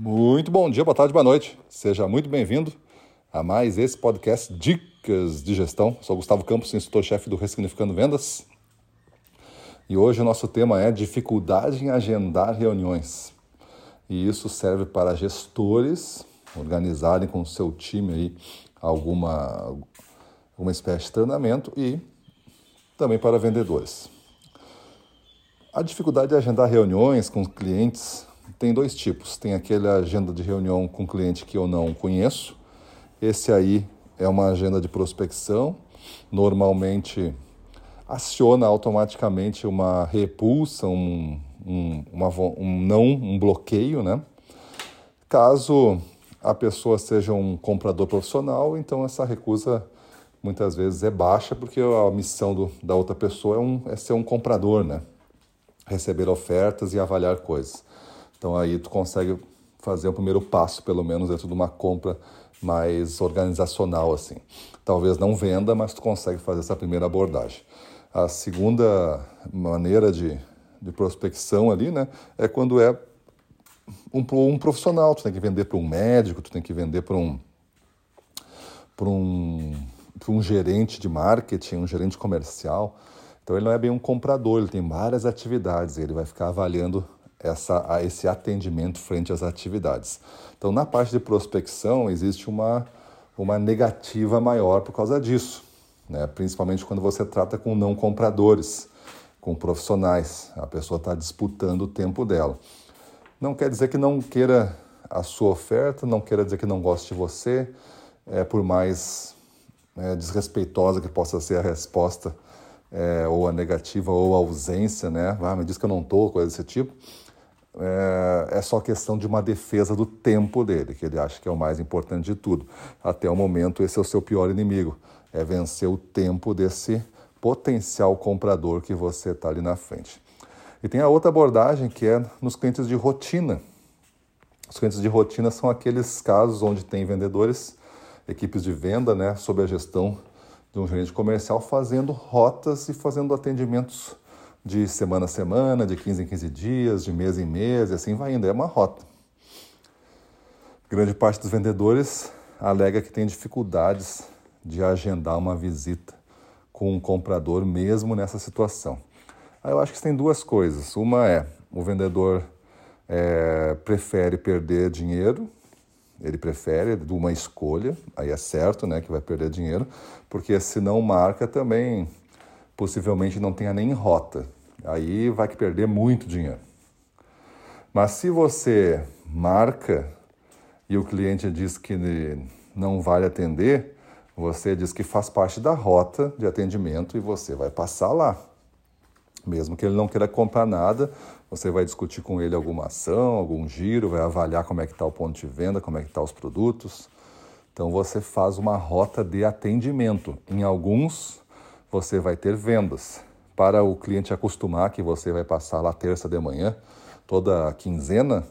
Muito bom dia, boa tarde, boa noite. Seja muito bem-vindo a mais esse podcast Dicas de Gestão. Sou Gustavo Campos, instrutor-chefe do Ressignificando Vendas. E hoje o nosso tema é dificuldade em agendar reuniões. E isso serve para gestores organizarem com o seu time aí alguma, alguma espécie de treinamento e também para vendedores. A dificuldade de agendar reuniões com clientes tem dois tipos. Tem aquele agenda de reunião com cliente que eu não conheço. Esse aí é uma agenda de prospecção. Normalmente aciona automaticamente uma repulsa, um, um, uma, um não, um bloqueio, né? Caso a pessoa seja um comprador profissional, então essa recusa muitas vezes é baixa, porque a missão do, da outra pessoa é, um, é ser um comprador, né? Receber ofertas e avaliar coisas. Então aí tu consegue fazer o primeiro passo, pelo menos dentro de uma compra mais organizacional assim. Talvez não venda, mas tu consegue fazer essa primeira abordagem. A segunda maneira de, de prospecção ali, né, é quando é um, um profissional. Tu tem que vender para um médico, tu tem que vender para um para um, um gerente de marketing, um gerente comercial. Então ele não é bem um comprador, ele tem várias atividades, ele vai ficar avaliando essa, esse atendimento frente às atividades. Então, na parte de prospecção, existe uma, uma negativa maior por causa disso, né? principalmente quando você trata com não compradores, com profissionais. A pessoa está disputando o tempo dela. Não quer dizer que não queira a sua oferta, não quer dizer que não goste de você, é, por mais é, desrespeitosa que possa ser a resposta, é, ou a negativa, ou a ausência, né? Ah, me diz que eu não estou, coisa desse tipo é, é só questão de uma defesa do tempo dele, que ele acha que é o mais importante de tudo. Até o momento, esse é o seu pior inimigo, é vencer o tempo desse potencial comprador que você está ali na frente. E tem a outra abordagem que é nos clientes de rotina. Os clientes de rotina são aqueles casos onde tem vendedores, equipes de venda, né, sob a gestão de um gerente comercial, fazendo rotas e fazendo atendimentos de semana a semana, de 15 em 15 dias, de mês em mês, e assim vai indo. É uma rota. Grande parte dos vendedores alega que tem dificuldades de agendar uma visita com um comprador mesmo nessa situação. Aí eu acho que tem duas coisas. Uma é o vendedor é, prefere perder dinheiro, ele prefere de uma escolha, aí é certo né, que vai perder dinheiro, porque se não marca também possivelmente não tenha nem rota. Aí vai que perder muito dinheiro. Mas se você marca e o cliente diz que não vale atender, você diz que faz parte da rota de atendimento e você vai passar lá. Mesmo que ele não queira comprar nada, você vai discutir com ele alguma ação, algum giro, vai avaliar como é que está o ponto de venda, como é que estão tá os produtos. Então você faz uma rota de atendimento. Em alguns você vai ter vendas. Para o cliente acostumar que você vai passar lá terça de manhã, toda quinzena,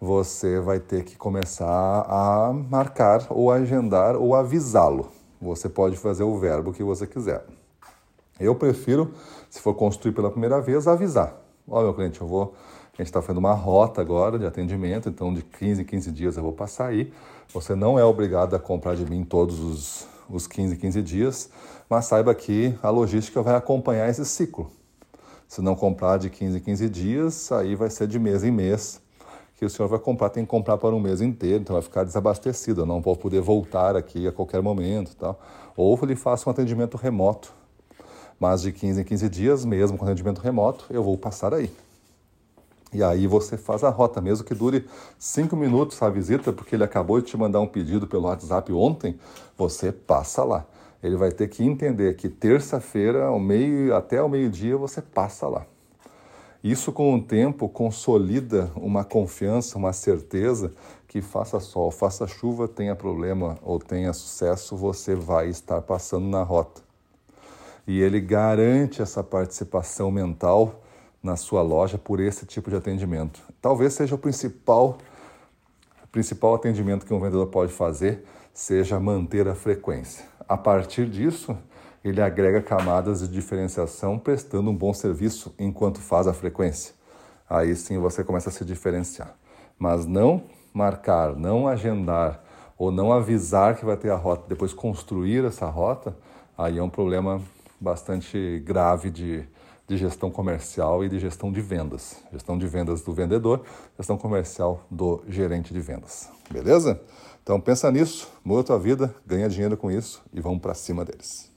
você vai ter que começar a marcar ou agendar ou avisá-lo. Você pode fazer o verbo que você quiser. Eu prefiro, se for construir pela primeira vez, avisar. Ó, meu cliente, eu vou. A gente está fazendo uma rota agora de atendimento, então de 15 em 15 dias eu vou passar aí. Você não é obrigado a comprar de mim todos os os 15, 15 dias, mas saiba que a logística vai acompanhar esse ciclo. Se não comprar de 15 15 dias, aí vai ser de mês em mês que o senhor vai comprar, tem que comprar para um mês inteiro, então vai ficar desabastecido, eu não vou poder voltar aqui a qualquer momento. Tal. Ou lhe faço um atendimento remoto, mas de 15 em 15 dias, mesmo com atendimento remoto, eu vou passar aí. E aí você faz a rota, mesmo que dure cinco minutos a visita, porque ele acabou de te mandar um pedido pelo WhatsApp ontem, você passa lá. Ele vai ter que entender que terça-feira, ao meio até ao meio-dia, você passa lá. Isso com o tempo consolida uma confiança, uma certeza que faça sol, faça chuva, tenha problema ou tenha sucesso, você vai estar passando na rota. E ele garante essa participação mental na sua loja por esse tipo de atendimento. Talvez seja o principal, principal atendimento que um vendedor pode fazer, seja manter a frequência. A partir disso, ele agrega camadas de diferenciação prestando um bom serviço enquanto faz a frequência. Aí sim você começa a se diferenciar. Mas não marcar, não agendar ou não avisar que vai ter a rota, depois construir essa rota, aí é um problema bastante grave de, de gestão comercial e de gestão de vendas. Gestão de vendas do vendedor, gestão comercial do gerente de vendas. Beleza? Então pensa nisso, muda a tua vida, ganha dinheiro com isso e vamos para cima deles.